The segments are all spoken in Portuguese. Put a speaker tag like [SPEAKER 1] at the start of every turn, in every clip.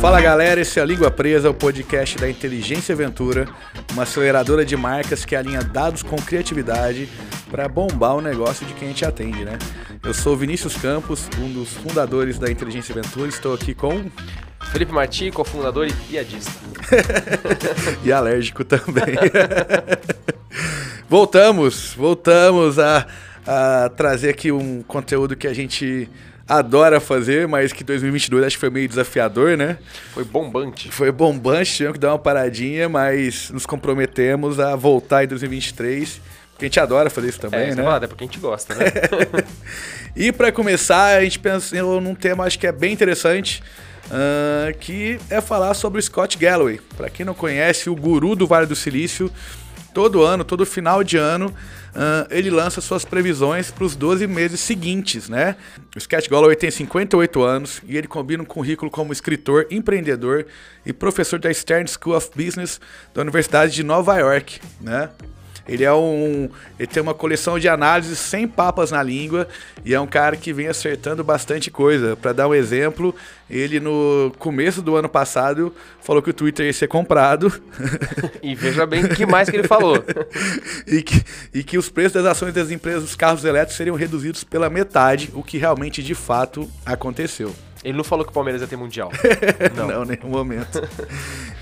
[SPEAKER 1] Fala galera, esse é a Língua Presa, o podcast da Inteligência Ventura, uma aceleradora de marcas que alinha dados com criatividade para bombar o negócio de quem a gente atende, né? Eu sou Vinícius Campos, um dos fundadores da Inteligência Ventura, estou aqui com
[SPEAKER 2] Felipe Marti, cofundador e piadista.
[SPEAKER 1] e alérgico também. voltamos, voltamos a, a trazer aqui um conteúdo que a gente adora fazer, mas que 2022 acho que foi meio desafiador, né?
[SPEAKER 2] Foi bombante.
[SPEAKER 1] Foi bombante, tivemos que dar uma paradinha, mas nos comprometemos a voltar em 2023. Porque a gente adora fazer isso também,
[SPEAKER 2] é,
[SPEAKER 1] né?
[SPEAKER 2] Falar, é porque a gente gosta, né?
[SPEAKER 1] e para começar, a gente pensou num tema acho que é bem interessante, uh, que é falar sobre o Scott Galloway. Para quem não conhece, o guru do Vale do Silício, todo ano, todo final de ano, uh, ele lança suas previsões para os 12 meses seguintes, né? O Scott Galloway tem 58 anos e ele combina um currículo como escritor, empreendedor e professor da Stern School of Business da Universidade de Nova York, né? Ele é um. Ele tem uma coleção de análises sem papas na língua e é um cara que vem acertando bastante coisa. Para dar um exemplo, ele no começo do ano passado falou que o Twitter ia ser comprado.
[SPEAKER 2] E veja bem o que mais que ele falou.
[SPEAKER 1] e, que, e que os preços das ações das empresas dos carros elétricos seriam reduzidos pela metade, o que realmente de fato aconteceu.
[SPEAKER 2] Ele não falou que o Palmeiras ia ter mundial.
[SPEAKER 1] não, não nenhum momento.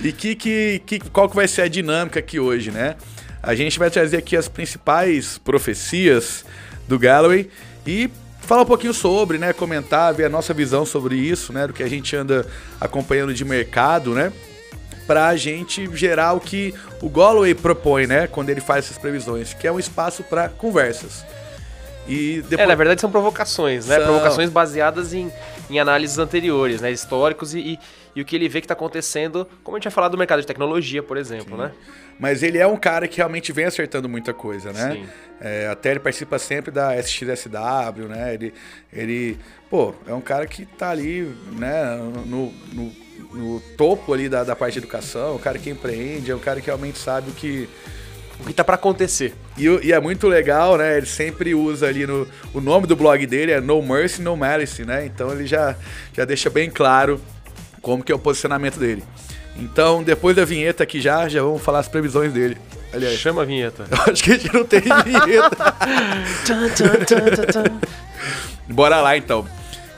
[SPEAKER 1] e que, que, que, qual que vai ser a dinâmica aqui hoje, né? A gente vai trazer aqui as principais profecias do Galloway e falar um pouquinho sobre, né, comentar, ver a nossa visão sobre isso, né, do que a gente anda acompanhando de mercado, né, pra gente gerar o que o Galloway propõe, né, quando ele faz essas previsões, que é um espaço para conversas.
[SPEAKER 2] E depois... É, na verdade são provocações, né? São... Provocações baseadas em, em análises anteriores, né? Históricos e, e, e, o que ele vê que está acontecendo, como a gente vai falar do mercado de tecnologia, por exemplo, Sim. né?
[SPEAKER 1] Mas ele é um cara que realmente vem acertando muita coisa, né? Sim. É, até ele participa sempre da SXSW, né? Ele, ele, pô, é um cara que tá ali, né, no, no, no topo ali da, da parte de educação, um cara que empreende, é um cara que realmente sabe o que
[SPEAKER 2] o que tá para acontecer.
[SPEAKER 1] E, e, é muito legal, né? Ele sempre usa ali no. O nome do blog dele é No Mercy, No Malice, né? Então ele já, já deixa bem claro como que é o posicionamento dele. Então, depois da vinheta aqui já, já vamos falar as previsões dele.
[SPEAKER 2] Aliás, chama a vinheta.
[SPEAKER 1] Eu acho que a gente não tem vinheta. Bora lá então.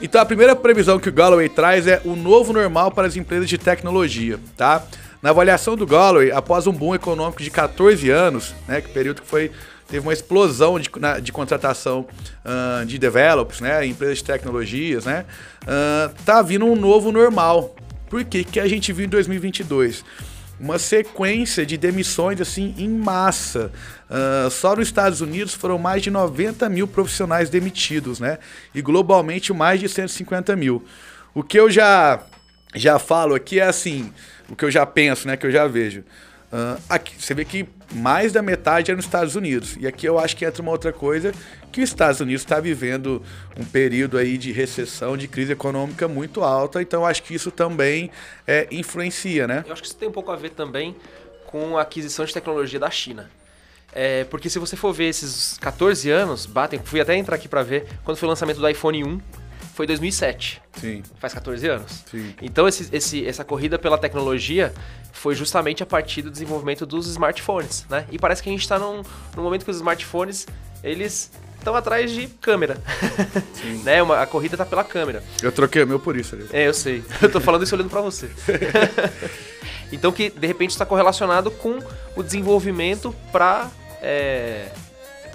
[SPEAKER 1] Então a primeira previsão que o Galloway traz é o novo normal para as empresas de tecnologia, tá? Na avaliação do Galloway, após um boom econômico de 14 anos, né, que período que foi teve uma explosão de, na, de contratação uh, de developers, né, empresas de tecnologias, né, uh, tá vindo um novo normal, por que que a gente viu em 2022? Uma sequência de demissões assim em massa. Uh, só nos Estados Unidos foram mais de 90 mil profissionais demitidos, né? E globalmente mais de 150 mil. O que eu já, já falo aqui é assim, o que eu já penso, né? Que eu já vejo. Uh, aqui, você vê que mais da metade é nos Estados Unidos. E aqui eu acho que entra uma outra coisa, que os Estados Unidos está vivendo um período aí de recessão, de crise econômica muito alta, então eu acho que isso também é, influencia, né?
[SPEAKER 2] Eu acho que isso tem um pouco a ver também com a aquisição de tecnologia da China. É, porque se você for ver esses 14 anos, batem, fui até entrar aqui para ver, quando foi o lançamento do iPhone 1, foi 2007.
[SPEAKER 1] Sim.
[SPEAKER 2] Faz 14 anos.
[SPEAKER 1] Sim.
[SPEAKER 2] Então esse, esse, essa corrida pela tecnologia foi justamente a partir do desenvolvimento dos smartphones, né? E parece que a gente está num, num momento que os smartphones, eles estão atrás de câmera. Sim. né? Uma, a corrida tá pela câmera.
[SPEAKER 1] Eu troquei o meu por isso. Ali.
[SPEAKER 2] É, eu sei. Eu tô falando isso olhando para você. então que de repente está correlacionado com o desenvolvimento para é,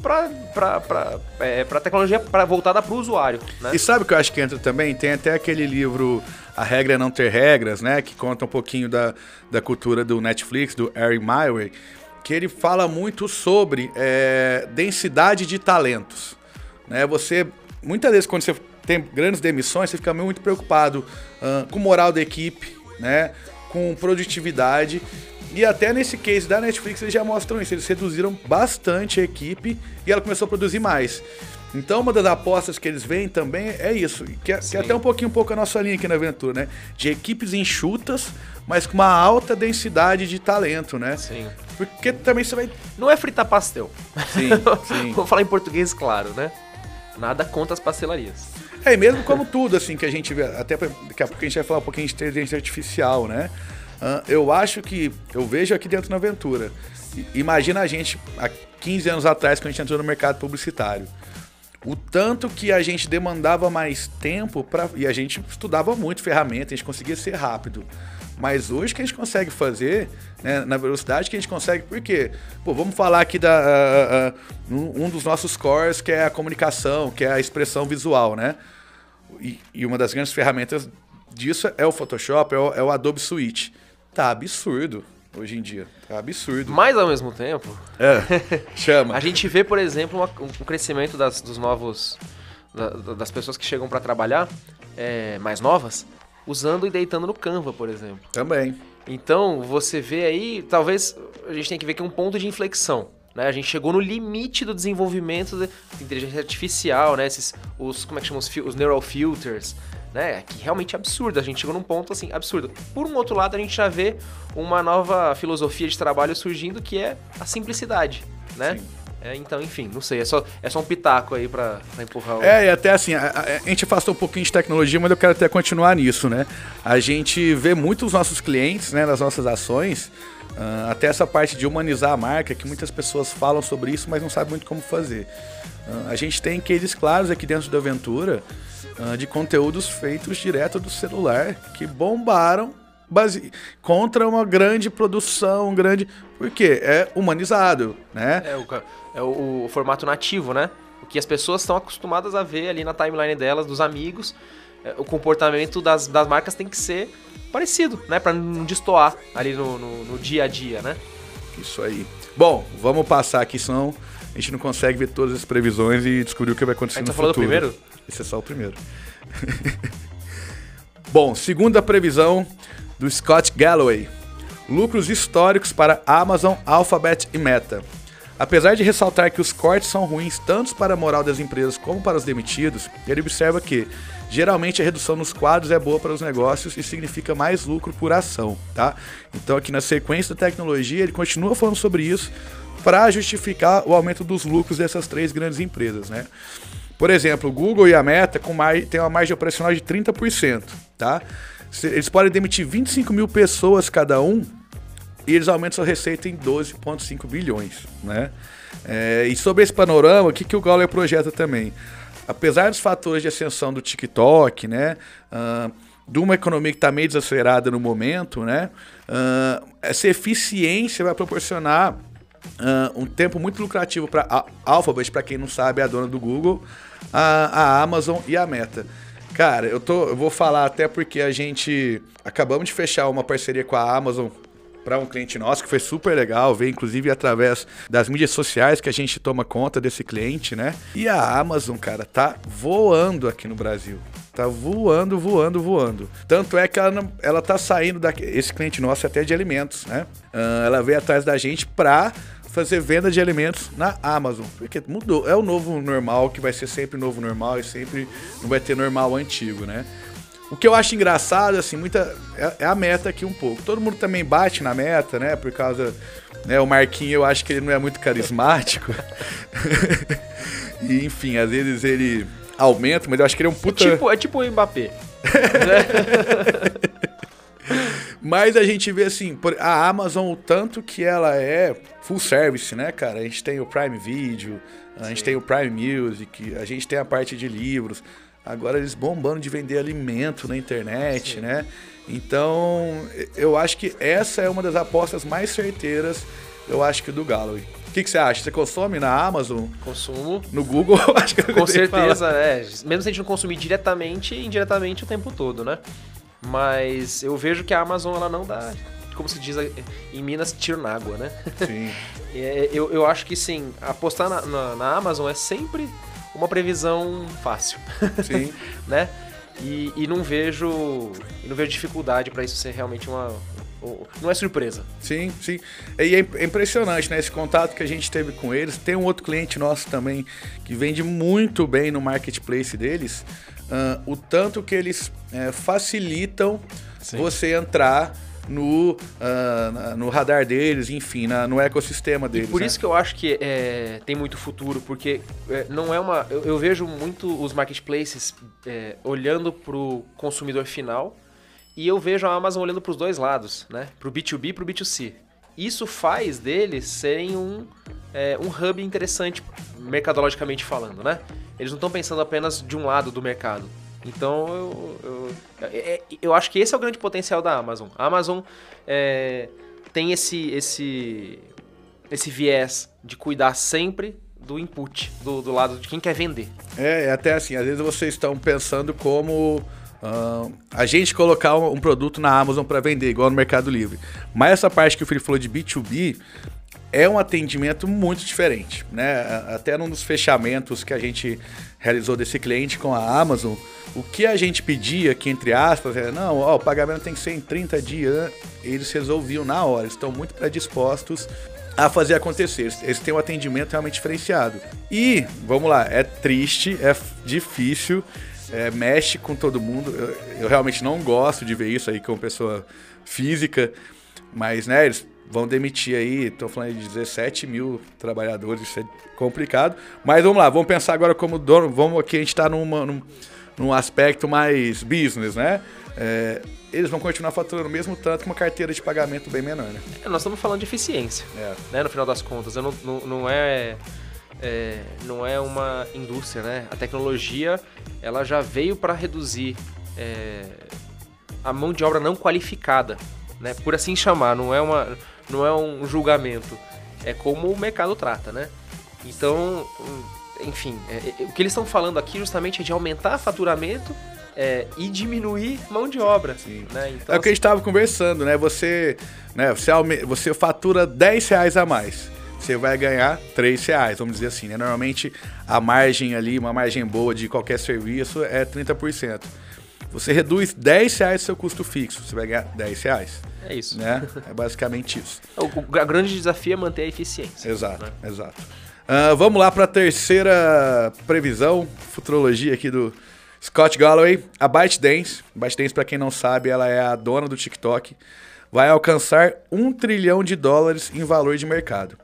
[SPEAKER 2] para é, tecnologia pra, voltada para o usuário. Né?
[SPEAKER 1] E sabe o que eu acho que entra também? Tem até aquele livro A Regra é Não Ter Regras, né? Que conta um pouquinho da, da cultura do Netflix, do Harry Myway, que ele fala muito sobre é, densidade de talentos. Né? Você, muitas vezes, quando você tem grandes demissões, você fica muito preocupado uh, com moral da equipe, né? com produtividade. E até nesse case da Netflix eles já mostram isso. Eles reduziram bastante a equipe e ela começou a produzir mais. Então, uma das apostas que eles veem também é isso, que é, que é até um pouquinho um pouco a nossa linha aqui na aventura, né? De equipes enxutas, mas com uma alta densidade de talento, né?
[SPEAKER 2] Sim.
[SPEAKER 1] Porque também você vai.
[SPEAKER 2] Não é fritar pastel.
[SPEAKER 1] Sim, sim.
[SPEAKER 2] Vou falar em português claro, né? Nada contra as pastelarias.
[SPEAKER 1] É, e mesmo como tudo, assim, que a gente vê, até daqui a pouco a gente vai falar um pouquinho de inteligência artificial, né? Eu acho que, eu vejo aqui dentro na Aventura, imagina a gente há 15 anos atrás, quando a gente entrou no mercado publicitário. O tanto que a gente demandava mais tempo para e a gente estudava muito ferramenta, a gente conseguia ser rápido. Mas hoje que a gente consegue fazer, né, na velocidade que a gente consegue, por quê? Pô, vamos falar aqui da uh, uh, um dos nossos cores que é a comunicação, que é a expressão visual, né? E, e uma das grandes ferramentas disso é o Photoshop, é o, é o Adobe Suite. Tá absurdo hoje em dia. Tá absurdo.
[SPEAKER 2] Mas ao mesmo tempo.
[SPEAKER 1] É, chama.
[SPEAKER 2] a gente vê, por exemplo, um crescimento das, dos novos. Da, das pessoas que chegam para trabalhar é, mais novas usando e deitando no Canva, por exemplo.
[SPEAKER 1] Também.
[SPEAKER 2] Então, você vê aí, talvez a gente tem que ver que é um ponto de inflexão. Né? A gente chegou no limite do desenvolvimento de inteligência artificial, né? Esses, os, como é que chama? Os, os neural filters, né? Que realmente é absurdo. A gente chegou num ponto assim, absurdo. Por um outro lado, a gente já vê uma nova filosofia de trabalho surgindo que é a simplicidade, né? Sim. É, então, enfim, não sei, é só, é só um pitaco aí pra, pra empurrar o...
[SPEAKER 1] É, e até assim, a, a, gente afastou um pouquinho de tecnologia, mas eu quero até continuar nisso, né? A gente vê muito os nossos clientes, né, nas nossas ações, uh, até essa parte de humanizar a marca, que muitas pessoas falam sobre isso, mas não sabem muito como fazer. Uh, a gente tem cases claros aqui dentro da Aventura uh, de conteúdos feitos direto do celular, que bombaram base... contra uma grande produção, um grande... Por quê? É humanizado, né?
[SPEAKER 2] É o é o, o formato nativo, né? O que as pessoas estão acostumadas a ver ali na timeline delas, dos amigos. É, o comportamento das, das marcas tem que ser parecido, né? Pra não destoar ali no, no, no dia a dia, né?
[SPEAKER 1] Isso aí. Bom, vamos passar aqui, senão a gente não consegue ver todas as previsões e descobrir o que vai acontecer no futuro. A gente tá
[SPEAKER 2] falando do primeiro?
[SPEAKER 1] Esse é só o primeiro. Bom, segunda previsão do Scott Galloway. Lucros históricos para Amazon, Alphabet e Meta. Apesar de ressaltar que os cortes são ruins tanto para a moral das empresas como para os demitidos, ele observa que geralmente a redução nos quadros é boa para os negócios e significa mais lucro por ação, tá? Então aqui na sequência da tecnologia ele continua falando sobre isso para justificar o aumento dos lucros dessas três grandes empresas, né? Por exemplo, o Google e a Meta com mais, tem uma margem operacional de 30%, tá? Eles podem demitir 25 mil pessoas cada um e eles aumentam sua receita em 12,5 bilhões. Né? É, e sobre esse panorama, o que, que o Gauler projeta também? Apesar dos fatores de ascensão do TikTok, né, uh, de uma economia que está meio desacelerada no momento, né, uh, essa eficiência vai proporcionar uh, um tempo muito lucrativo para a Alphabet, para quem não sabe, é a dona do Google, a, a Amazon e a Meta. Cara, eu, tô, eu vou falar até porque a gente acabamos de fechar uma parceria com a Amazon para um cliente nosso que foi super legal, ver inclusive através das mídias sociais que a gente toma conta desse cliente, né? E a Amazon, cara, tá voando aqui no Brasil. Tá voando, voando, voando. Tanto é que ela, não, ela tá saindo daqui. Esse cliente nosso é até de alimentos, né? Uh, ela veio atrás da gente pra fazer venda de alimentos na Amazon. Porque mudou. É o novo normal, que vai ser sempre novo normal e sempre não vai ter normal antigo, né? O que eu acho engraçado, assim, muita. É, é, a meta aqui um pouco. Todo mundo também bate na meta, né? Por causa. Né, o Marquinho, eu acho que ele não é muito carismático. e, enfim, às vezes ele aumenta, mas eu acho que ele é um puta.
[SPEAKER 2] É tipo, é tipo o Mbappé.
[SPEAKER 1] Mas a gente vê assim, a Amazon, o tanto que ela é full service, né, cara? A gente tem o Prime Video, a gente Sim. tem o Prime Music, a gente tem a parte de livros. Agora eles bombando de vender alimento na internet, Sim. né? Então, eu acho que essa é uma das apostas mais certeiras, eu acho que do Galloway. O que, que, você acha? Você consome na Amazon?
[SPEAKER 2] Consumo.
[SPEAKER 1] No Google? acho que
[SPEAKER 2] Com certeza, é. Mesmo se a gente não consumir diretamente, indiretamente o tempo todo, né? Mas eu vejo que a Amazon ela não dá, como se diz em Minas, tiro na água, né?
[SPEAKER 1] Sim.
[SPEAKER 2] é, eu, eu acho que sim, apostar na, na, na Amazon é sempre uma previsão fácil.
[SPEAKER 1] Sim.
[SPEAKER 2] né? E, e, não vejo não vejo dificuldade para isso ser realmente uma não é surpresa.
[SPEAKER 1] Sim, sim. E é impressionante, né? Esse contato que a gente teve com eles. Tem um outro cliente nosso também que vende muito bem no marketplace deles. Uh, o tanto que eles é, facilitam sim. você entrar no, uh, no radar deles, enfim, na, no ecossistema deles.
[SPEAKER 2] E por
[SPEAKER 1] né?
[SPEAKER 2] isso que eu acho que é, tem muito futuro, porque é, não é uma. Eu, eu, vejo muito os marketplaces é, olhando para o consumidor final e eu vejo a Amazon olhando para os dois lados, né? Para o B2B e para o B2C. Isso faz deles serem um, é, um hub interessante, mercadologicamente falando, né? Eles não estão pensando apenas de um lado do mercado. Então, eu, eu, eu, eu, acho que esse é o grande potencial da Amazon. A Amazon é, tem esse, esse, esse viés de cuidar sempre do input, do, do lado de quem quer vender.
[SPEAKER 1] É, é até assim, às vezes vocês estão pensando como Uh, a gente colocar um, um produto na Amazon para vender, igual no Mercado Livre. Mas essa parte que o Felipe falou de B2B é um atendimento muito diferente, né? Até num dos fechamentos que a gente realizou desse cliente com a Amazon, o que a gente pedia aqui, entre aspas, é, não, ó, o pagamento tem que ser em 30 dias, eles resolviam na hora, estão muito predispostos a fazer acontecer. Eles têm um atendimento realmente diferenciado. E, vamos lá, é triste, é difícil, é, mexe com todo mundo. Eu, eu, realmente não gosto de ver isso aí como pessoa física, mas né, eles vão demitir aí, estou falando de 17 mil trabalhadores, isso é complicado. Mas vamos lá, vamos pensar agora como dono, vamos aqui, a gente está num, num aspecto mais business, né? É, eles vão continuar faturando o mesmo tanto com uma carteira de pagamento bem menor, né?
[SPEAKER 2] É, nós estamos falando de eficiência, é. né? No final das contas, não, não, não é é, não é uma indústria, né? A tecnologia ela já veio para reduzir é, a mão de obra não qualificada, né? Por assim chamar, não é, uma, não é um julgamento, é como o mercado trata, né? Então, enfim, é, é o que eles estão falando aqui justamente é de aumentar faturamento é, e diminuir mão de obra. Né?
[SPEAKER 1] Então, é o que a gente estava conversando, né? Você, né? Você, você fatura 10 reais a mais você vai ganhar 3 reais, vamos dizer assim, né? Normalmente a margem ali, uma margem boa de qualquer serviço é 30%. Você reduz 10 reais seu custo fixo, você vai ganhar 10 reais.
[SPEAKER 2] É isso.
[SPEAKER 1] Né? É basicamente isso.
[SPEAKER 2] O, o grande desafio é manter a eficiência.
[SPEAKER 1] Exato, né? exato. Uh, vamos lá para a terceira previsão, futurologia aqui do Scott Galloway. A ByteDance, ByteDance para quem não sabe, ela é a dona do TikTok, vai alcançar um trilhão de dólares em valor de mercado.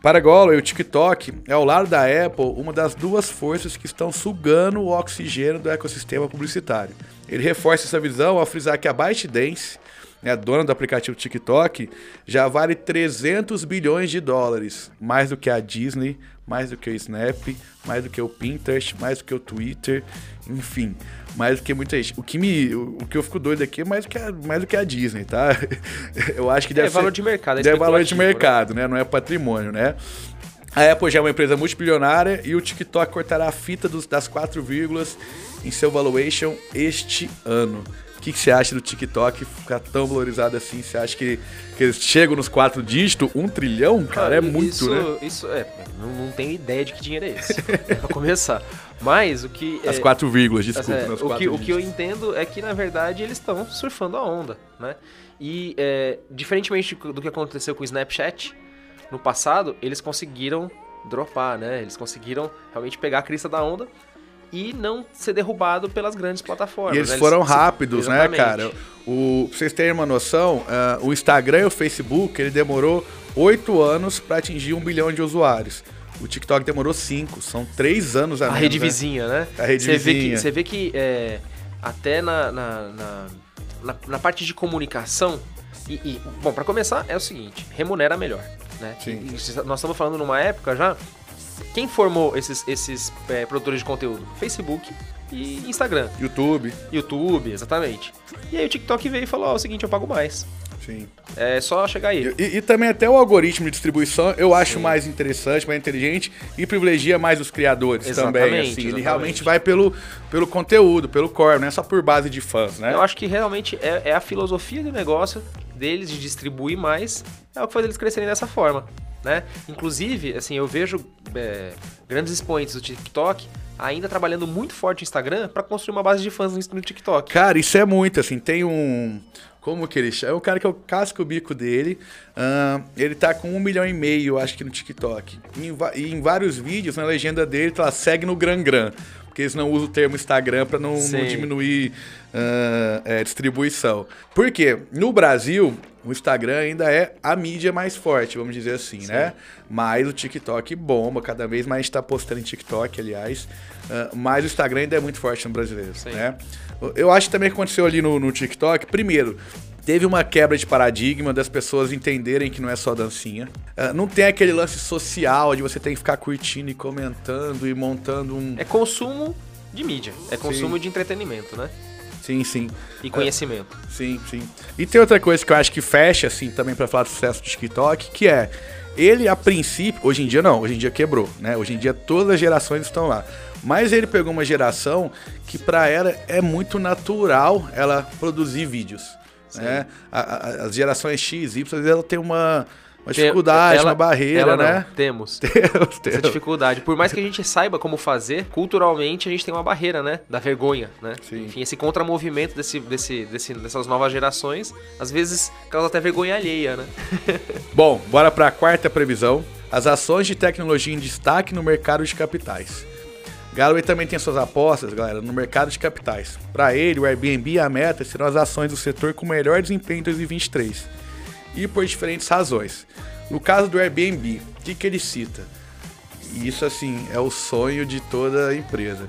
[SPEAKER 1] Para Golo o TikTok é ao lado da Apple uma das duas forças que estão sugando o oxigênio do ecossistema publicitário. Ele reforça essa visão ao frisar que a ByteDance, né, a dona do aplicativo TikTok, já vale 300 bilhões de dólares, mais do que a Disney, mais do que o Snap, mais do que o Pinterest, mais do que o Twitter, enfim mais do que muita gente. O que, me, o, que eu fico doido aqui é mais do que a, mais do que a Disney, tá? Eu acho que deve
[SPEAKER 2] é valor de mercado,
[SPEAKER 1] é, é valor de mercado, né? né? Não é patrimônio, né? A Apple já é uma empresa multibilionária e o TikTok cortará a fita dos, das quatro vírgulas em seu valuation este ano. O que, que, você acha do TikTok ficar tão valorizado assim? Você acha que, que eles chegam nos quatro dígitos? Um trilhão, cara, é muito,
[SPEAKER 2] isso,
[SPEAKER 1] né?
[SPEAKER 2] Isso é. Não, não tenho ideia de que dinheiro é esse. pra começar. Mas o que.
[SPEAKER 1] As é, quatro vírgulas, desculpa. É,
[SPEAKER 2] o, que, o que eu entendo é que, na verdade, eles estão surfando a onda, né? E, é, diferentemente do que aconteceu com o Snapchat, no passado, eles conseguiram dropar, né? Eles conseguiram realmente pegar a crista da onda e não ser derrubado pelas grandes plataformas.
[SPEAKER 1] E eles, né? foram rápidos, né, cara? O, pra vocês terem uma noção, uh, o Instagram e o Facebook, ele demorou oito anos para atingir um bilhão de usuários. O TikTok demorou cinco, são três anos a, a
[SPEAKER 2] menos, rede né? vizinha, né?
[SPEAKER 1] A rede
[SPEAKER 2] você
[SPEAKER 1] vizinha.
[SPEAKER 2] Vê que, você vê que é, até na na, na, na, parte de comunicação, e, e bom, para começar, é o seguinte, remunera melhor, né? Sim. E, nós estamos falando numa época já quem formou esses, esses é, produtores de conteúdo? Facebook e Instagram.
[SPEAKER 1] YouTube.
[SPEAKER 2] YouTube, exatamente. E aí o TikTok veio e falou: Ó, oh, é o seguinte, eu pago mais.
[SPEAKER 1] Sim.
[SPEAKER 2] É só chegar aí.
[SPEAKER 1] E, e, também até o algoritmo de distribuição eu acho Sim. mais interessante, mais inteligente e privilegia mais os criadores exatamente, também. Assim, exatamente. Ele realmente vai pelo, pelo conteúdo, pelo core, não é só por base de fãs, né?
[SPEAKER 2] Eu acho que realmente é, é a filosofia do negócio deles de distribuir mais, é o que faz eles crescerem dessa forma né? Inclusive, assim, eu vejo é, grandes expoentes do TikTok ainda trabalhando muito forte no Instagram para construir uma base de fãs no TikTok.
[SPEAKER 1] Cara, isso é muito, assim, tem um Como que ele chama? É o cara que é o casco bico dele. Uh, ele tá com um milhão e meio, acho que, no TikTok. E em, em vários vídeos, na legenda dele, tá lá, segue no Gran Gran. Porque eles não usam o termo Instagram para não, não, diminuir uh, é, distribuição. Por quê? No Brasil, o Instagram ainda é a mídia mais forte, vamos dizer assim, Sim. né? Mas o TikTok bomba, cada vez mais a gente tá postando em TikTok, aliás. Uh, mas o Instagram ainda é muito forte no brasileiro, Sim. né? Eu acho que também aconteceu ali no, no TikTok, primeiro, teve uma quebra de paradigma das pessoas entenderem que não é só dancinha. Uh, não tem aquele lance social de você tem que ficar curtindo e comentando e montando um.
[SPEAKER 2] É consumo de mídia, é consumo sim. de entretenimento, né?
[SPEAKER 1] Sim, sim.
[SPEAKER 2] E conhecimento.
[SPEAKER 1] Uh, sim, sim. E tem outra coisa que eu acho que fecha, assim, também para falar do sucesso do TikTok, que é. Ele, a princípio, hoje em dia não, hoje em dia quebrou, né? Hoje em dia todas as gerações estão lá. Mas ele pegou uma geração que para ela é muito natural ela produzir vídeos. Né? A, a, as gerações X, Y, ela tem uma, uma dificuldade, ela, uma barreira, né?
[SPEAKER 2] Não, temos. temos, temos. Essa dificuldade. Por mais que a gente saiba como fazer, culturalmente a gente tem uma barreira, né? Da vergonha, né? Sim. Enfim, esse contramovimento desse, desse, desse, dessas novas gerações, às vezes causa até vergonha alheia, né?
[SPEAKER 1] Bom, bora para a quarta previsão. As ações de tecnologia em destaque no mercado de capitais. Galloway também tem suas apostas, galera, no mercado de capitais. Para ele, o Airbnb e a Meta serão as ações do setor com melhor desempenho em 2023. E por diferentes razões. No caso do Airbnb, o que, que ele cita? Isso, assim, é o sonho de toda empresa.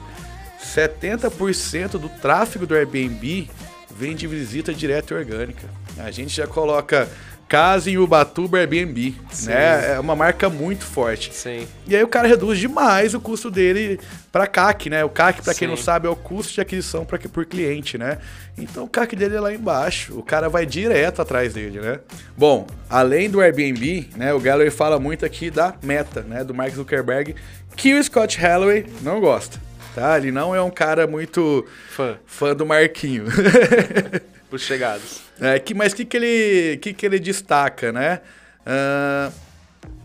[SPEAKER 1] 70% do tráfego do Airbnb vem de visita direta e orgânica. A gente já coloca casa em Ubatuba Airbnb, Sim. né? É uma marca muito forte.
[SPEAKER 2] Sim.
[SPEAKER 1] E aí o cara reduz demais o custo dele para CAC, né? O CAC, para quem não sabe, é o custo de aquisição pra, por cliente, né? Então o CAC dele é lá embaixo. O cara vai direto atrás dele, né? Bom, além do Airbnb, né? O Galloway fala muito aqui da Meta, né? Do Mark Zuckerberg, que o Scott Halloway não gosta. Tá? Ele não é um cara muito
[SPEAKER 2] fã,
[SPEAKER 1] fã do Marquinho.
[SPEAKER 2] Os chegados.
[SPEAKER 1] É, que, mas o que, que, ele, que, que ele destaca, né? Uh,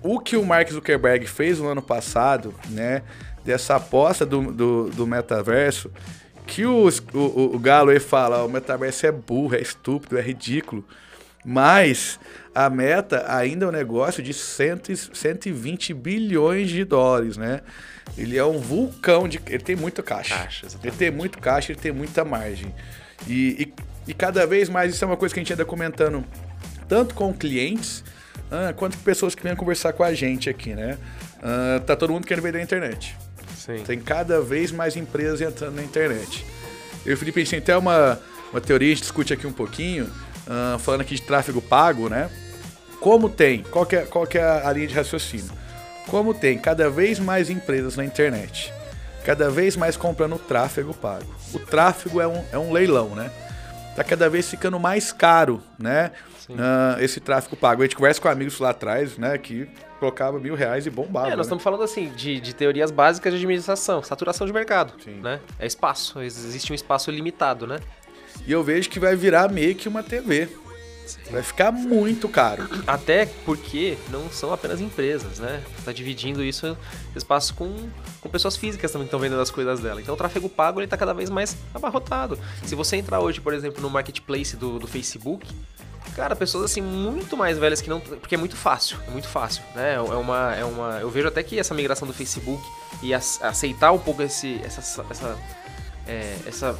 [SPEAKER 1] o que o Mark Zuckerberg fez no ano passado, né? Dessa aposta do, do, do metaverso, que o, o, o Galo aí fala, o metaverso é burro, é estúpido, é ridículo. Mas a meta ainda é um negócio de cento, 120 bilhões de dólares, né? Ele é um vulcão de. Ele tem muita caixa. caixa ele tem muito caixa, ele tem muita margem. E, e e cada vez mais isso é uma coisa que a gente anda comentando tanto com clientes uh, quanto com pessoas que vêm conversar com a gente aqui, né? Uh, tá todo mundo querendo vender na internet.
[SPEAKER 2] Sim.
[SPEAKER 1] Tem cada vez mais empresas entrando na internet. Eu e o Felipe, a gente tem até uma, uma teoria, a gente discute aqui um pouquinho, uh, falando aqui de tráfego pago, né? Como tem, qual que, é, qual que é a linha de raciocínio? Como tem cada vez mais empresas na internet, cada vez mais comprando tráfego pago. O tráfego é um, é um leilão, né? Tá cada vez ficando mais caro, né? Uh, esse tráfego pago. A gente conversa com amigos lá atrás, né? Que colocava mil reais e bombava. É,
[SPEAKER 2] nós
[SPEAKER 1] né?
[SPEAKER 2] estamos falando assim de, de, teorias básicas de administração, saturação de mercado, Sim. né? É espaço, existe um espaço limitado, né?
[SPEAKER 1] E eu vejo que vai virar meio que uma TV. Vai ficar muito caro.
[SPEAKER 2] Até porque não são apenas empresas, né? Tá dividindo isso espaço com, com pessoas físicas também que estão vendendo as coisas dela. Então o tráfego pago ele tá cada vez mais abarrotado. Se você entrar hoje, por exemplo, no marketplace do, do Facebook, cara, pessoas assim muito mais velhas que não, porque é muito fácil, é muito fácil, né? É uma, é uma, eu vejo até que essa migração do Facebook e aceitar um pouco esse, essa, essa é, essa,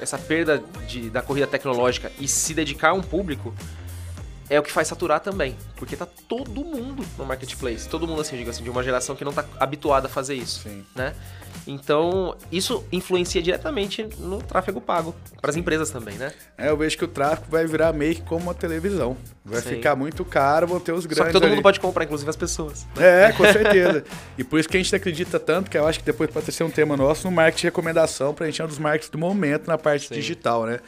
[SPEAKER 2] essa perda de, da corrida tecnológica e se dedicar a um público é o que faz saturar também. Porque tá todo mundo no marketplace. Todo mundo, assim, digo assim, de uma geração que não tá habituada a fazer isso. Sim. Né? Então, isso influencia diretamente no tráfego pago, para as empresas também, né?
[SPEAKER 1] É, eu vejo que o tráfego vai virar meio que como uma televisão. Vai Sim. ficar muito caro, vão ter os grandes. Só que
[SPEAKER 2] todo
[SPEAKER 1] ali.
[SPEAKER 2] mundo pode comprar, inclusive as pessoas.
[SPEAKER 1] Né? É, com certeza. e por isso que a gente acredita tanto, que eu acho que depois pode ser um tema nosso, no marketing de recomendação, para a gente é um dos markets do momento na parte Sim. digital, né?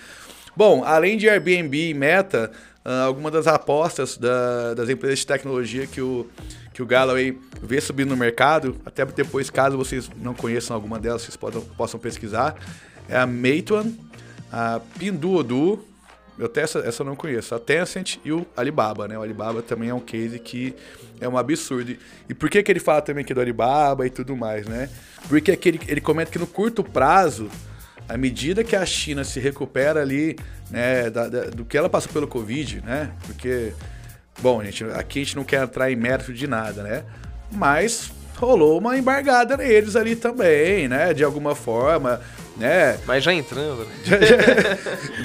[SPEAKER 1] Bom, além de Airbnb e Meta, uh, algumas das apostas da, das empresas de tecnologia que o, que o Galloway vê subindo no mercado, até depois, caso vocês não conheçam alguma delas, vocês podam, possam pesquisar, é a Meituan, a Pinduoduo, eu até essa, essa eu não conheço, a Tencent e o Alibaba, né? O Alibaba também é um case que é um absurdo. E por que, que ele fala também que é do Alibaba e tudo mais, né? Porque aquele, ele comenta que no curto prazo à medida que a China se recupera ali, né, da, da, do que ela passou pelo Covid, né? Porque, bom, gente, aqui a gente não quer entrar em mérito de nada, né? Mas rolou uma embargada neles ali também, né? De alguma forma, né?
[SPEAKER 2] Mas já entrando, né?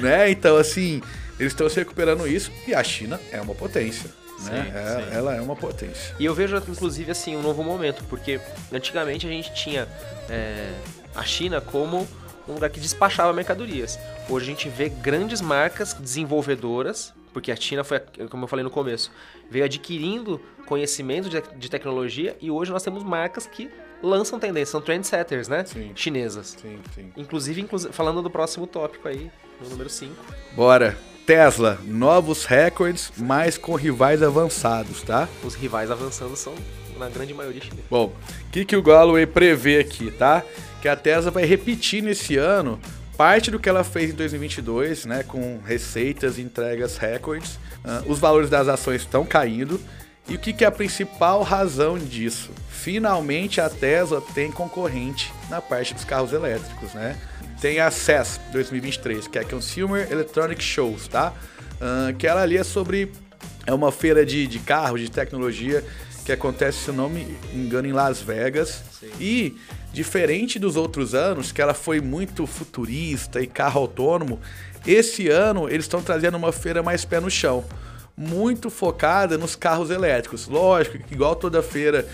[SPEAKER 1] né? Então, assim, eles estão se recuperando isso e a China é uma potência.
[SPEAKER 2] Sim,
[SPEAKER 1] né? É-
[SPEAKER 2] sim.
[SPEAKER 1] Ela é uma potência.
[SPEAKER 2] E eu vejo, inclusive, assim, um novo momento, porque antigamente a gente tinha é, a China como um lugar que despachava mercadorias. Hoje a gente vê grandes marcas desenvolvedoras, porque a China foi, como eu falei no começo, veio adquirindo conhecimento de, de tecnologia e hoje nós temos marcas que lançam tendência, são trendsetters, né?
[SPEAKER 1] Sim.
[SPEAKER 2] Chinesas.
[SPEAKER 1] Sim, sim.
[SPEAKER 2] Inclusive, inclusive, falando do próximo tópico aí, no número 5.
[SPEAKER 1] Bora. Tesla, novos recordes, mas com rivais avançados, tá?
[SPEAKER 2] Os rivais avançando são, na grande maioria, chineses.
[SPEAKER 1] Bom, o que, que o Galloway prevê aqui, tá? Que a Tesla vai repetir nesse ano parte do que ela fez em 2022, né? Com receitas e entregas recordes. Ah, os valores das ações estão caindo. E o que, que é a principal razão disso? Finalmente a Tesla tem concorrente na parte dos carros elétricos, né? Tem a CES 2023, que é a Consumer Electronic Shows, tá? Ah, que ela ali é sobre é uma feira de, de carros, de tecnologia, que acontece, se não me engano, em Las Vegas.
[SPEAKER 2] Sim.
[SPEAKER 1] E, diferente dos outros anos, que ela foi muito futurista e carro autônomo, esse ano eles estão trazendo uma feira mais pé no chão. Muito focada nos carros elétricos. Lógico igual toda feira,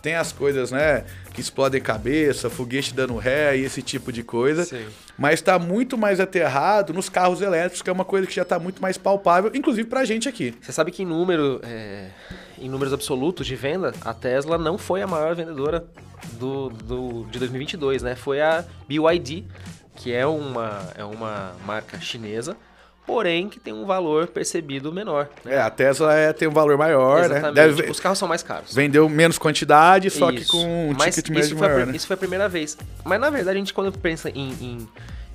[SPEAKER 1] tem as coisas, né? Que explodem cabeça, foguete dando ré e esse tipo de coisa.
[SPEAKER 2] Sim.
[SPEAKER 1] Mas está muito mais aterrado nos carros elétricos, que é uma coisa que já está muito mais palpável, inclusive pra gente aqui.
[SPEAKER 2] Você sabe que em número, é, em números absolutos de venda, a Tesla não foi a maior vendedora do, do, de 2022, né? Foi a BYD, que é uma, é uma marca chinesa, porém que tem um valor percebido menor. Né?
[SPEAKER 1] É, a Tesla é, tem um valor maior, né?
[SPEAKER 2] Exatamente.
[SPEAKER 1] Deve,
[SPEAKER 2] Os carros são mais caros.
[SPEAKER 1] vendeu menos quantidade, só que
[SPEAKER 2] Isso.
[SPEAKER 1] com um
[SPEAKER 2] Mas
[SPEAKER 1] ticket
[SPEAKER 2] isso foi, a,
[SPEAKER 1] maior,
[SPEAKER 2] pri-
[SPEAKER 1] né?
[SPEAKER 2] isso foi a primeira vez. Mas na verdade, a gente quando pensa em, em,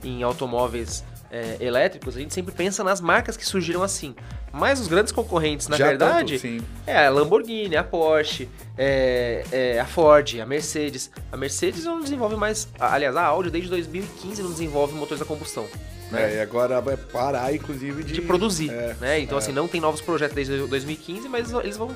[SPEAKER 2] em automóveis é, elétricos, a gente sempre pensa nas marcas que surgiram assim. Mas os grandes concorrentes, na
[SPEAKER 1] Já
[SPEAKER 2] verdade,
[SPEAKER 1] tanto,
[SPEAKER 2] é a Lamborghini, a Porsche, é, é a Ford, a Mercedes. A Mercedes não desenvolve mais. Aliás, a Audi desde 2015 não desenvolve motores a combustão. Né?
[SPEAKER 1] É, e agora vai parar, inclusive, de,
[SPEAKER 2] de produzir,
[SPEAKER 1] é,
[SPEAKER 2] né? Então,
[SPEAKER 1] é.
[SPEAKER 2] assim, não tem novos projetos desde 2015, mas eles vão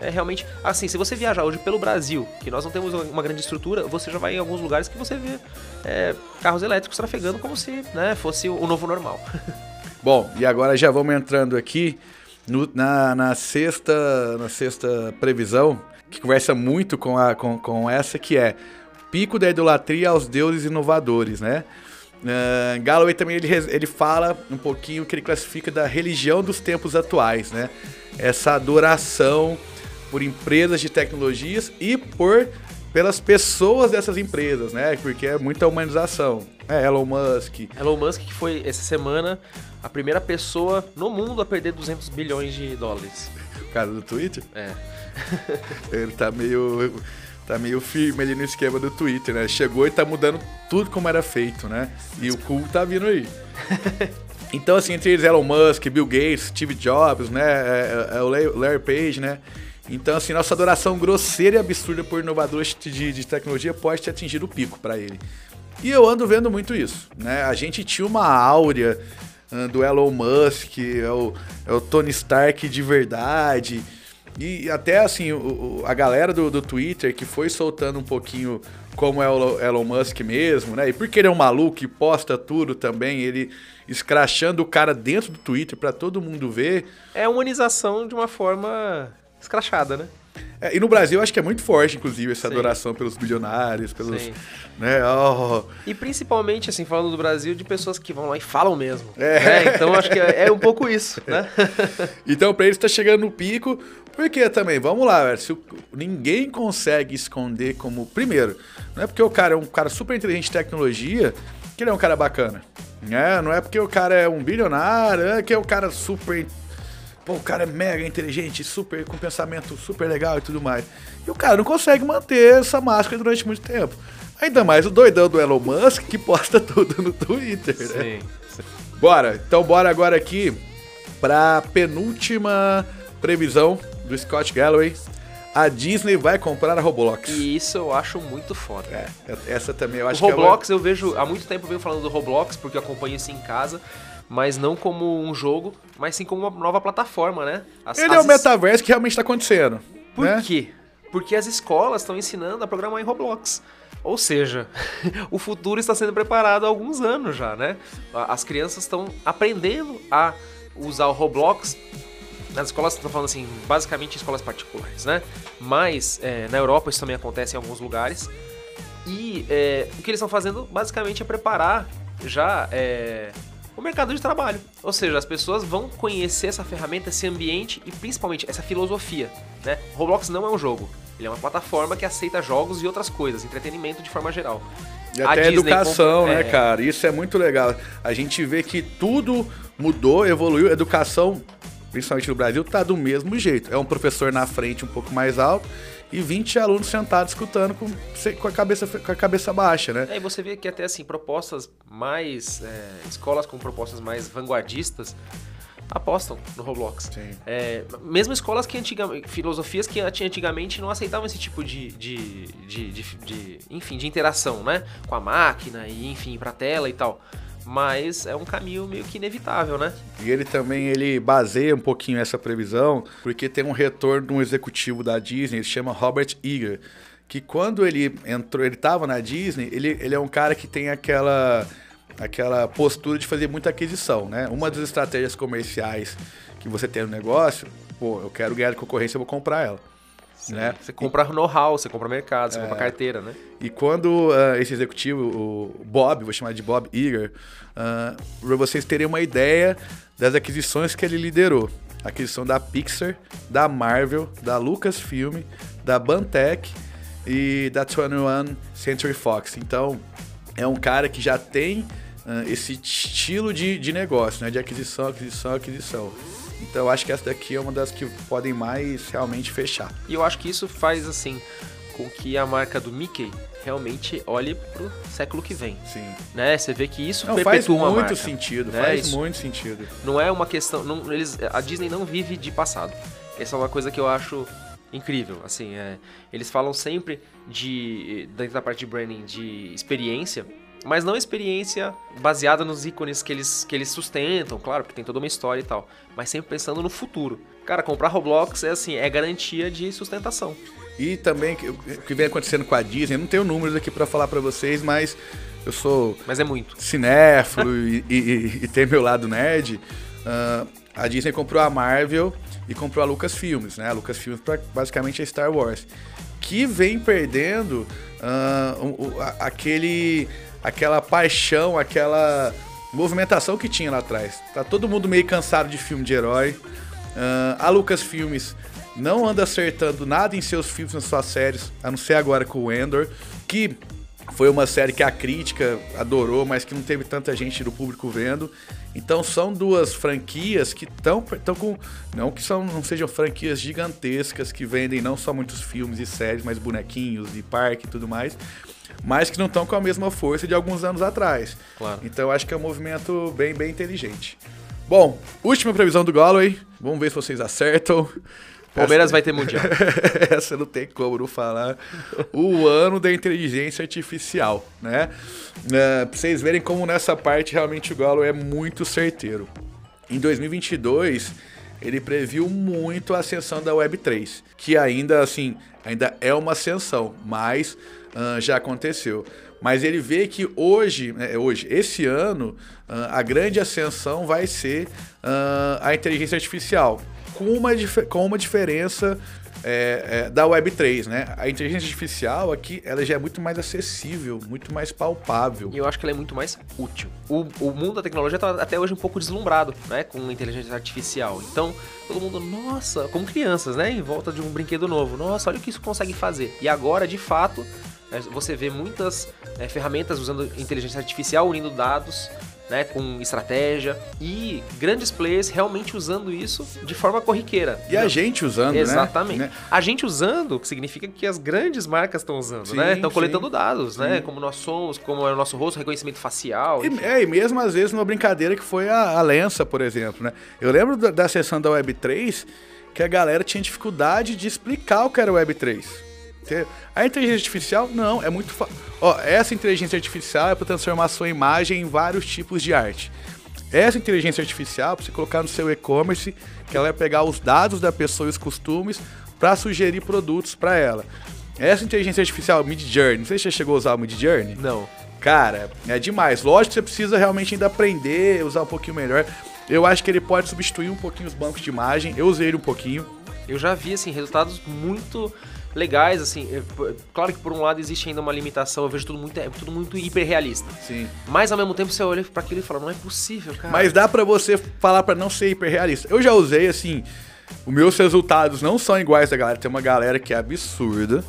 [SPEAKER 2] é, realmente... Assim, se você viajar hoje pelo Brasil, que nós não temos uma grande estrutura, você já vai em alguns lugares que você vê é, carros elétricos trafegando como se né, fosse o novo normal.
[SPEAKER 1] Bom, e agora já vamos entrando aqui no- na, na sexta, na sexta previsão, que conversa muito com, a, com, com essa, que é pico da idolatria aos deuses inovadores, né? Uh, Galloway também ele, ele fala um pouquinho que ele classifica da religião dos tempos atuais, né? Essa adoração por empresas de tecnologias e por pelas pessoas dessas empresas, né? Porque é muita humanização. É Elon Musk,
[SPEAKER 2] Elon Musk, que foi, essa semana, a primeira pessoa no mundo a perder 200 bilhões de dólares.
[SPEAKER 1] o cara do Twitter.
[SPEAKER 2] É.
[SPEAKER 1] Ele tá meio. Tá meio firme ali no esquema do Twitter, né? Chegou e tá mudando tudo como era feito, né? E o cool tá vindo aí. Então, assim, entre eles Elon Musk, Bill Gates, Steve Jobs, né? É, é o Larry Page, né? Então, assim, nossa adoração grosseira e absurda por inovadores de, de tecnologia pode ter atingido o pico pra ele. E eu ando vendo muito isso, né? A gente tinha uma áurea ah, do Elon Musk, é o, é o Tony Stark de verdade. E até assim, o- a galera do, do Twitter que foi soltando um pouquinho como é o Elon Musk mesmo, né? E porque ele é um maluco e posta tudo também, ele escrachando o cara dentro do Twitter pra todo mundo ver.
[SPEAKER 2] É a humanização de uma forma escrachada, né?
[SPEAKER 1] É, e no Brasil eu acho que é muito forte, inclusive, essa
[SPEAKER 2] Sim.
[SPEAKER 1] adoração pelos bilionários, pelos.
[SPEAKER 2] Sim.
[SPEAKER 1] Né? Oh,
[SPEAKER 2] E principalmente, assim, falando do Brasil, de pessoas que vão lá e falam mesmo.
[SPEAKER 1] É.
[SPEAKER 2] né? Então acho que é, é um pouco isso, né?
[SPEAKER 1] Então, pra eles tá chegando no pico, porque também, vamos lá, velho, se o- ninguém consegue esconder como. Primeiro, não é porque o cara é um cara super inteligente em tecnologia que ele é um cara bacana. Né? Não é porque o cara é um bilionário, é que é o cara super. Pô, o cara é mega inteligente, super com pensamento super legal e tudo mais. E o cara não consegue manter essa máscara durante muito tempo. Ainda mais o doidão do Elon Musk que posta tudo no Twitter, né? Bora, então bora agora aqui pra penúltima previsão do Scott Galloway. a Disney vai comprar a Roblox.
[SPEAKER 2] E isso eu acho muito foda.
[SPEAKER 1] É, essa também eu acho
[SPEAKER 2] o Roblox que ela... eu vejo, há muito tempo eu venho falando do Roblox, porque eu acompanho isso em casa, mas não como um jogo, mas sim como uma nova plataforma, né?
[SPEAKER 1] As, Ele as... é o metaverso que realmente está acontecendo.
[SPEAKER 2] Por
[SPEAKER 1] né?
[SPEAKER 2] quê? Porque as escolas estão ensinando a programar em Roblox. Ou seja, o futuro está sendo preparado há alguns anos já, né? As crianças estão aprendendo a usar o Roblox nas escolas, estou falando assim, basicamente escolas particulares, né? Mas é, na Europa isso também acontece em alguns lugares. E é, o que eles estão fazendo basicamente é preparar já é, o mercado de trabalho. Ou seja, as pessoas vão conhecer essa ferramenta, esse ambiente e principalmente essa filosofia. Né? Roblox não é um jogo, ele é uma plataforma que aceita jogos e outras coisas, entretenimento de forma geral.
[SPEAKER 1] E até educação, né, é... cara? Isso é muito legal. A gente vê que tudo mudou, evoluiu. Educação principalmente no Brasil, tá do mesmo jeito. É um professor na frente um pouco mais alto e 20 alunos sentados escutando com, com, a, cabeça, com a cabeça baixa, né?
[SPEAKER 2] É, e você vê que até assim, propostas mais. É, escolas com propostas mais vanguardistas apostam no Roblox. É, mesmo escolas que antigamente. filosofias que antigamente não aceitavam esse tipo de, de, de, de, de enfim, de interação, né? Com a máquina e enfim, pra tela e tal mas é um caminho meio que inevitável, né?
[SPEAKER 1] E ele também ele baseia um pouquinho essa previsão, porque tem um retorno de um executivo da Disney, ele chama Robert Iger, que quando ele entrou, ele estava na Disney, ele, ele é um cara que tem aquela aquela postura de fazer muita aquisição, né? Uma das estratégias comerciais que você tem no negócio, pô, eu quero ganhar de concorrência, eu vou comprar ela. Né?
[SPEAKER 2] Você compra know-how, você compra mercado, você é. compra carteira, né?
[SPEAKER 1] E quando uh, esse executivo, o Bob, vou chamar de Bob Eager, uh, para vocês terem uma ideia das aquisições que ele liderou. Aquisição da Pixar, da Marvel, da Lucasfilm, da Bantech e da 21 Century Fox. Então, é um cara que já tem uh, esse estilo de, de negócio, né? De aquisição, aquisição, aquisição. Então eu acho que essa daqui é uma das que podem mais realmente fechar.
[SPEAKER 2] E eu acho que isso faz assim com que a marca do Mickey realmente olhe pro século que vem.
[SPEAKER 1] Sim.
[SPEAKER 2] Né? Você vê que isso
[SPEAKER 1] não, faz muito
[SPEAKER 2] marca,
[SPEAKER 1] sentido, né? faz isso muito sentido.
[SPEAKER 2] Não é uma questão, não, eles, a Disney não vive de passado. Essa é uma coisa que eu acho incrível, assim, é, eles falam sempre de dentro da parte de branding de experiência, mas não experiência baseada nos ícones que eles, que eles sustentam, claro, porque tem toda uma história e tal, mas sempre pensando no futuro. Cara, comprar Roblox é assim, é garantia de sustentação.
[SPEAKER 1] E também o que vem acontecendo com a Disney, não tenho números aqui para falar para vocês, mas eu sou.
[SPEAKER 2] Mas é muito.
[SPEAKER 1] Cinéfilo e, e, e, tem meu lado nerd. Uh, a Disney comprou a Marvel e comprou a Lucasfilmes, né? A Lucasfilmes para basicamente a Star Wars. Que vem perdendo uh, aquele aquela paixão, aquela movimentação que tinha lá atrás. Tá todo mundo meio cansado de filme de herói. Uh, a Lucas Filmes não anda acertando nada em seus filmes, nas suas séries, a não ser agora com o Endor, que foi uma série que a crítica adorou, mas que não teve tanta gente do público vendo. Então são duas franquias que estão com. Não que são, não sejam franquias gigantescas que vendem não só muitos filmes e séries, mas bonequinhos e parque e tudo mais mas que não estão com a mesma força de alguns anos atrás.
[SPEAKER 2] Claro.
[SPEAKER 1] Então acho que é um movimento bem, bem inteligente. Bom, última previsão do Galloway. Vamos ver se vocês acertam.
[SPEAKER 2] Palmeiras Essa... vai ter mundial.
[SPEAKER 1] Essa não tem como não falar. O ano da inteligência artificial, né? É, pra vocês verem como nessa parte realmente o Galo é muito certeiro. Em 2022, ele previu muito a ascensão da Web3, que ainda assim, ainda é uma ascensão, mas uh, já aconteceu. Mas ele vê que hoje, né, hoje esse ano, uh, a grande ascensão vai ser uh, a inteligência artificial, com uma, com uma diferença é, é, da Web3, né? A inteligência artificial aqui, ela já é muito mais acessível, muito mais palpável.
[SPEAKER 2] E eu acho que ela é muito mais útil. O, o mundo da tecnologia está até hoje um pouco deslumbrado, né? Com inteligência artificial. Então, todo mundo, nossa, como crianças, né? Em volta de um brinquedo novo. Nossa, olha o que isso consegue fazer. E agora, de fato, é, você vê muitas é, ferramentas usando inteligência artificial, unindo dados né, com estratégia e grandes players realmente usando isso de forma corriqueira.
[SPEAKER 1] E a gente usando,
[SPEAKER 2] né? Exatamente. né? A gente usando significa que as grandes marcas estão usando, sim, né? Estão coletando dados, né? sim. né? Como nós somos, como é o nosso rosto, reconhecimento facial.
[SPEAKER 1] E, é, e mesmo às vezes numa brincadeira que foi a, a Lença, por exemplo, né? Eu lembro da, da sessão da Web3 que a galera tinha dificuldade de explicar o que era Web3. A inteligência artificial, não, é muito fácil. Essa inteligência artificial é para transformar sua imagem em vários tipos de arte. Essa inteligência artificial, para você colocar no seu e-commerce, que ela vai pegar os dados da pessoa e os costumes para sugerir produtos para ela. Essa inteligência artificial, Mid Journey, não sei se você chegou a usar o Mid Journey.
[SPEAKER 2] Não.
[SPEAKER 1] Cara, é demais. Lógico que você precisa realmente ainda aprender, usar um pouquinho melhor. Eu acho que ele pode substituir um pouquinho os bancos de imagem. Eu usei ele um pouquinho.
[SPEAKER 2] Eu já vi, assim, resultados muito legais, assim. Claro que por um lado existe ainda uma limitação, eu vejo tudo muito, é tudo muito hiperrealista.
[SPEAKER 1] Sim.
[SPEAKER 2] Mas ao mesmo tempo você olha para aquilo e fala, não é possível, cara.
[SPEAKER 1] Mas dá para você falar para não ser hiperrealista. Eu já usei, assim, os meus resultados não são iguais da galera. Tem uma galera que é absurda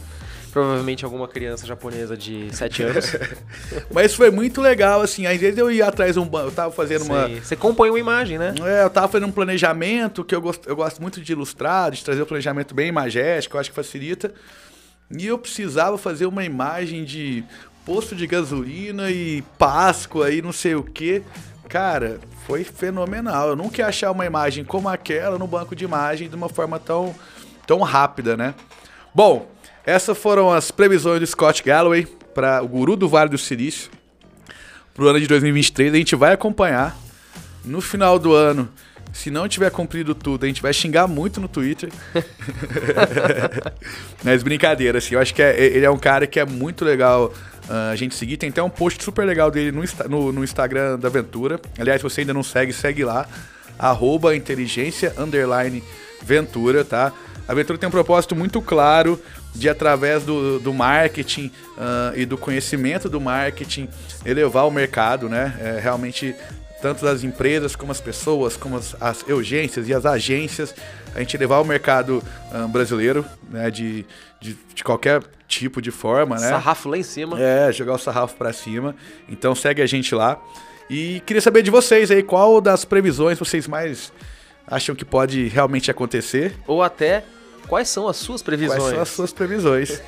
[SPEAKER 2] provavelmente alguma criança japonesa de 7 anos.
[SPEAKER 1] Mas foi muito legal, assim. Às vezes eu ia atrás de um. Eu tava fazendo Sim. uma.
[SPEAKER 2] Você compõe uma imagem, né?
[SPEAKER 1] É, eu tava fazendo um planejamento, que eu gosto, eu gosto muito de ilustrar, de trazer o um planejamento bem imagético, eu acho que facilita. E eu precisava fazer uma imagem de posto de gasolina e Páscoa e não sei o que. Cara, foi fenomenal. Eu nunca ia achar uma imagem como aquela no banco de imagem de uma forma tão, tão rápida, né? Bom, essas foram as previsões do Scott Galloway para o Guru do Vale do Silício para o ano de 2023. A gente vai acompanhar. No final do ano, se não tiver cumprido tudo, a gente vai xingar muito no Twitter. Mas brincadeira, assim, eu acho que é, ele é um cara que é muito legal uh, a gente seguir. Tem até um post super legal dele no, no, no Instagram da Aventura. Aliás, se você ainda não segue, segue lá. Arroba inteligência underline Ventura, tá? A Ventura tem um propósito muito claro de através do, do marketing uh, e do conhecimento do marketing elevar o mercado, né? É, realmente tanto as empresas como as pessoas, como as, as urgências e as agências, a gente levar o mercado uh, brasileiro, né? De, de, de, qualquer tipo de forma, né?
[SPEAKER 2] Sarrafo lá em cima.
[SPEAKER 1] É, jogar o sarrafo para cima. Então segue a gente lá. E queria saber de vocês aí, qual das previsões vocês mais acham que pode realmente acontecer?
[SPEAKER 2] Ou até Quais são as suas previsões?
[SPEAKER 1] Quais são as suas previsões?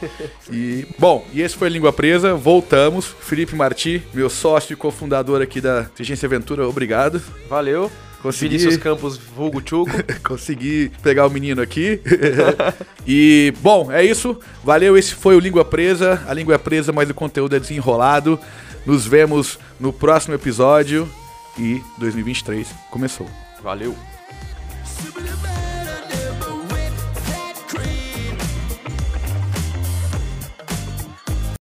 [SPEAKER 1] e, bom, e esse foi Língua Presa. Voltamos. Felipe Marti, meu sócio e cofundador aqui da Inteligência Aventura, obrigado.
[SPEAKER 2] Valeu. Consegui... Vinícius Campos, vulgo Chuco.
[SPEAKER 1] Consegui pegar o menino aqui. e, bom, é isso. Valeu, esse foi o Língua Presa. A língua é presa, mas o conteúdo é desenrolado. Nos vemos no próximo episódio. E 2023 começou.
[SPEAKER 2] Valeu.